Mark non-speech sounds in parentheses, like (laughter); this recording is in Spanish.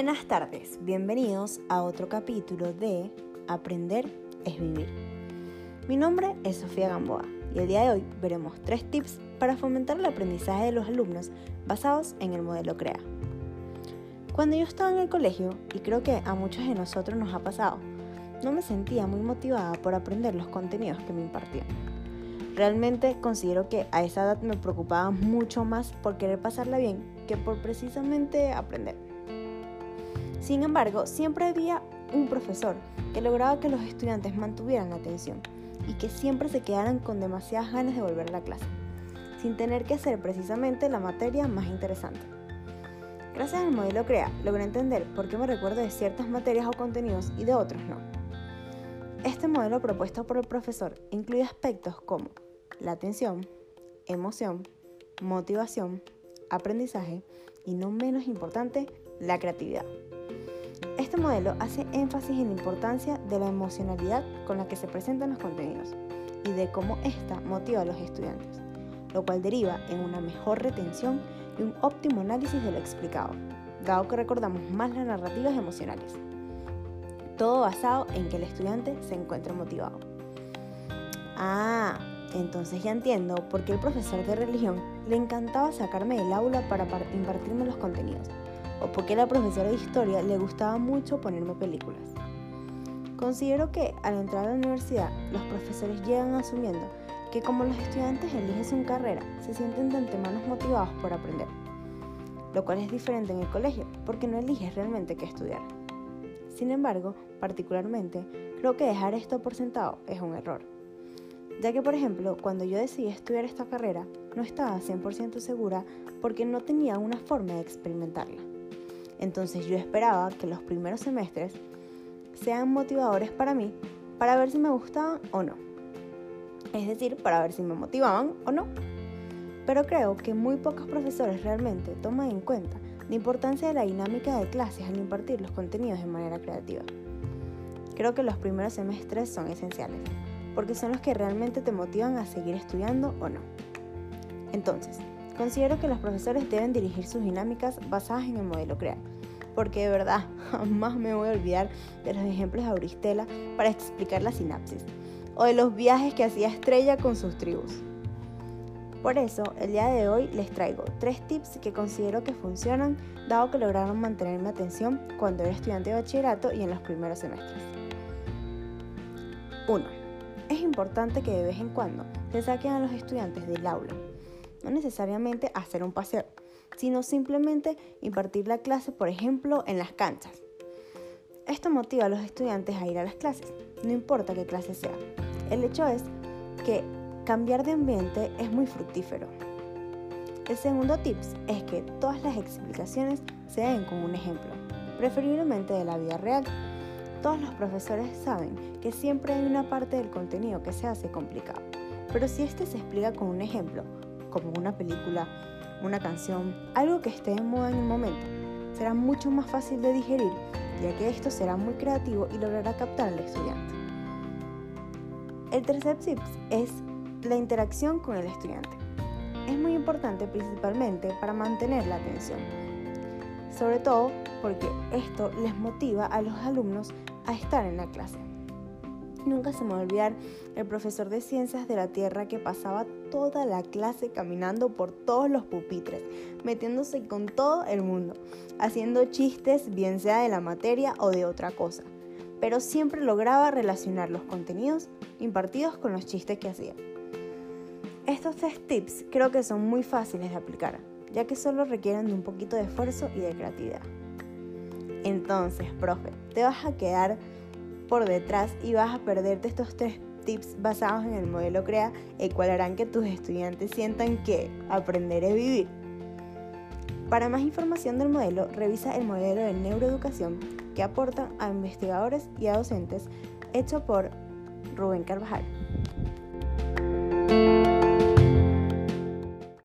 Buenas tardes, bienvenidos a otro capítulo de Aprender es Vivir. Mi nombre es Sofía Gamboa y el día de hoy veremos tres tips para fomentar el aprendizaje de los alumnos basados en el modelo CREA. Cuando yo estaba en el colegio, y creo que a muchos de nosotros nos ha pasado, no me sentía muy motivada por aprender los contenidos que me impartían. Realmente considero que a esa edad me preocupaba mucho más por querer pasarla bien que por precisamente aprender. Sin embargo, siempre había un profesor que lograba que los estudiantes mantuvieran la atención y que siempre se quedaran con demasiadas ganas de volver a la clase, sin tener que hacer precisamente la materia más interesante. Gracias al modelo CREA logré entender por qué me recuerdo de ciertas materias o contenidos y de otros no. Este modelo propuesto por el profesor incluye aspectos como la atención, emoción, motivación, aprendizaje y no menos importante, la creatividad. Este modelo hace énfasis en la importancia de la emocionalidad con la que se presentan los contenidos y de cómo ésta motiva a los estudiantes, lo cual deriva en una mejor retención y un óptimo análisis de lo explicado, dado que recordamos más las narrativas emocionales. Todo basado en que el estudiante se encuentre motivado. Ah, entonces ya entiendo por qué el profesor de religión le encantaba sacarme del aula para impartirme los contenidos, o por qué la profesora de historia le gustaba mucho ponerme películas. Considero que al entrar a la universidad, los profesores llegan asumiendo que como los estudiantes eligen su carrera, se sienten de antemano motivados por aprender, lo cual es diferente en el colegio, porque no eliges realmente qué estudiar. Sin embargo, particularmente, creo que dejar esto por sentado es un error ya que por ejemplo cuando yo decidí estudiar esta carrera no estaba 100% segura porque no tenía una forma de experimentarla. Entonces yo esperaba que los primeros semestres sean motivadores para mí para ver si me gustaban o no. Es decir, para ver si me motivaban o no. Pero creo que muy pocos profesores realmente toman en cuenta la importancia de la dinámica de clases al impartir los contenidos de manera creativa. Creo que los primeros semestres son esenciales porque son los que realmente te motivan a seguir estudiando o no. Entonces, considero que los profesores deben dirigir sus dinámicas basadas en el modelo CREA, porque de verdad (laughs) jamás me voy a olvidar de los ejemplos de Auristela para explicar la sinapsis, o de los viajes que hacía Estrella con sus tribus. Por eso, el día de hoy les traigo tres tips que considero que funcionan, dado que lograron mantener mi atención cuando era estudiante de bachillerato y en los primeros semestres. 1 es importante que de vez en cuando se saquen a los estudiantes del aula. No necesariamente hacer un paseo, sino simplemente impartir la clase, por ejemplo, en las canchas. Esto motiva a los estudiantes a ir a las clases, no importa qué clase sea. El hecho es que cambiar de ambiente es muy fructífero. El segundo tips es que todas las explicaciones se den con un ejemplo, preferiblemente de la vida real todos los profesores saben que siempre hay una parte del contenido que se hace complicado, pero si este se explica con un ejemplo, como una película, una canción, algo que esté en moda en el momento, será mucho más fácil de digerir, ya que esto será muy creativo y logrará captar al estudiante. El tercer tip es la interacción con el estudiante. Es muy importante principalmente para mantener la atención, sobre todo porque esto les motiva a los alumnos a estar en la clase. Nunca se me va a olvidar el profesor de ciencias de la Tierra que pasaba toda la clase caminando por todos los pupitres, metiéndose con todo el mundo, haciendo chistes bien sea de la materia o de otra cosa, pero siempre lograba relacionar los contenidos impartidos con los chistes que hacía. Estos tres tips creo que son muy fáciles de aplicar, ya que solo requieren de un poquito de esfuerzo y de creatividad. Entonces, profe, te vas a quedar por detrás y vas a perderte estos tres tips basados en el modelo CREA, el cual harán que tus estudiantes sientan que aprender es vivir. Para más información del modelo, revisa el modelo de neuroeducación que aporta a investigadores y a docentes, hecho por Rubén Carvajal.